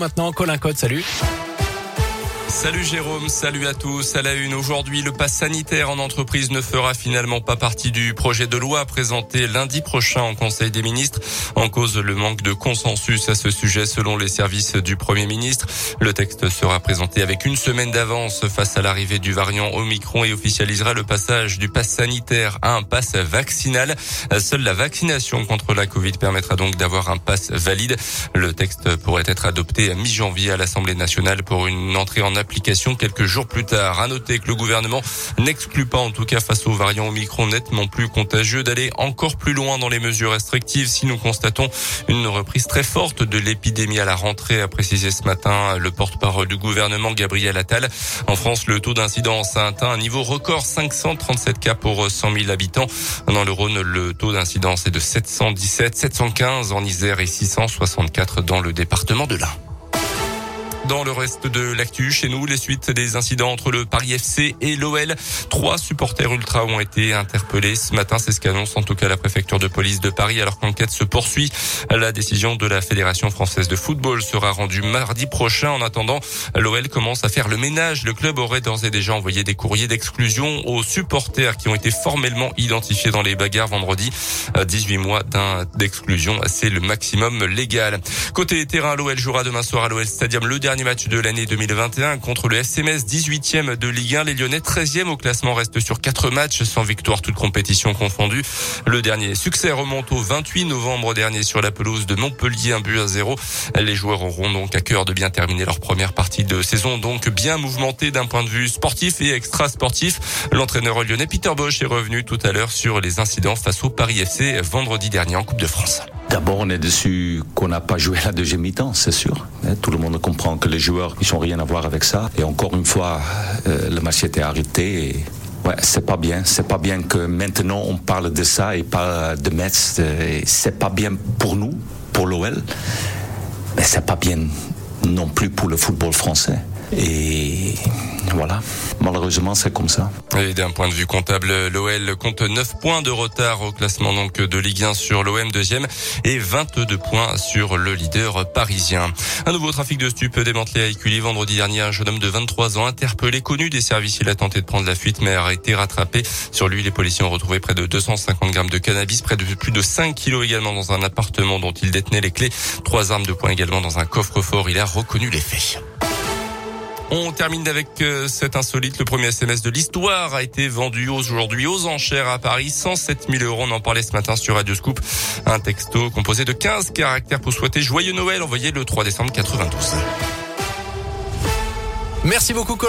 Maintenant, Colin Code, salut. Salut Jérôme, salut à tous. À la une aujourd'hui, le pass sanitaire en entreprise ne fera finalement pas partie du projet de loi présenté lundi prochain en Conseil des ministres. En cause le manque de consensus à ce sujet selon les services du Premier ministre. Le texte sera présenté avec une semaine d'avance face à l'arrivée du variant Omicron et officialisera le passage du pass sanitaire à un pass vaccinal. Seule la vaccination contre la Covid permettra donc d'avoir un pass valide. Le texte pourrait être adopté à mi-janvier à l'Assemblée nationale pour une entrée en application quelques jours plus tard. À noter que le gouvernement n'exclut pas, en tout cas face au variant Omicron nettement plus contagieux, d'aller encore plus loin dans les mesures restrictives si nous constatons une reprise très forte de l'épidémie à la rentrée, a précisé ce matin le porte-parole du gouvernement Gabriel Attal. En France, le taux d'incidence a atteint un niveau record 537 cas pour 100 000 habitants. Dans le Rhône, le taux d'incidence est de 717, 715 en Isère et 664 dans le département de l'Ain. Dans le reste de l'actu, chez nous, les suites des incidents entre le Paris FC et l'OL. Trois supporters ultra ont été interpellés ce matin. C'est ce qu'annonce en tout cas la préfecture de police de Paris alors qu'enquête se poursuit. La décision de la Fédération française de football sera rendue mardi prochain. En attendant, l'OL commence à faire le ménage. Le club aurait d'ores et déjà envoyé des courriers d'exclusion aux supporters qui ont été formellement identifiés dans les bagarres vendredi. 18 mois d'exclusion, c'est le maximum légal. Côté terrain, l'OL jouera demain soir à l'OL Stadium le dernier match de l'année 2021 contre le SMS 18e de Ligue 1. Les Lyonnais 13e au classement restent sur 4 matchs sans victoire toute compétition confondue. Le dernier succès remonte au 28 novembre dernier sur la pelouse de Montpellier, un but à zéro. Les joueurs auront donc à cœur de bien terminer leur première partie de saison, donc bien mouvementée d'un point de vue sportif et extra-sportif. L'entraîneur lyonnais Peter Bosch est revenu tout à l'heure sur les incidents face au Paris FC vendredi dernier en Coupe de France. D'abord, on est dessus qu'on n'a pas joué la deuxième mi-temps, c'est sûr. Tout le monde que les joueurs, ils n'ont rien à voir avec ça. Et encore une fois, euh, le match était arrêté. Ouais, c'est pas bien. C'est pas bien que maintenant on parle de ça et pas de Metz. C'est pas bien pour nous, pour l'OL, mais c'est pas bien non plus pour le football français. Et voilà, malheureusement c'est comme ça. Et d'un point de vue comptable, l'OL compte 9 points de retard au classement donc de Ligue 1 sur l'OM deuxième et 22 points sur le leader parisien. Un nouveau trafic de stupes démantelé à Écully vendredi dernier. Un jeune homme de 23 ans interpellé, connu des services. Il a tenté de prendre la fuite mais a été rattrapé. Sur lui, les policiers ont retrouvé près de 250 grammes de cannabis, près de plus de 5 kilos également dans un appartement dont il détenait les clés. Trois armes de poing également dans un coffre-fort. Il a reconnu les faits. On termine avec euh, cet insolite. Le premier SMS de l'histoire a été vendu aujourd'hui aux enchères à Paris. 107 000 euros. On en parlait ce matin sur Radio Scoop. Un texto composé de 15 caractères pour souhaiter joyeux Noël envoyé le 3 décembre 92. Merci beaucoup.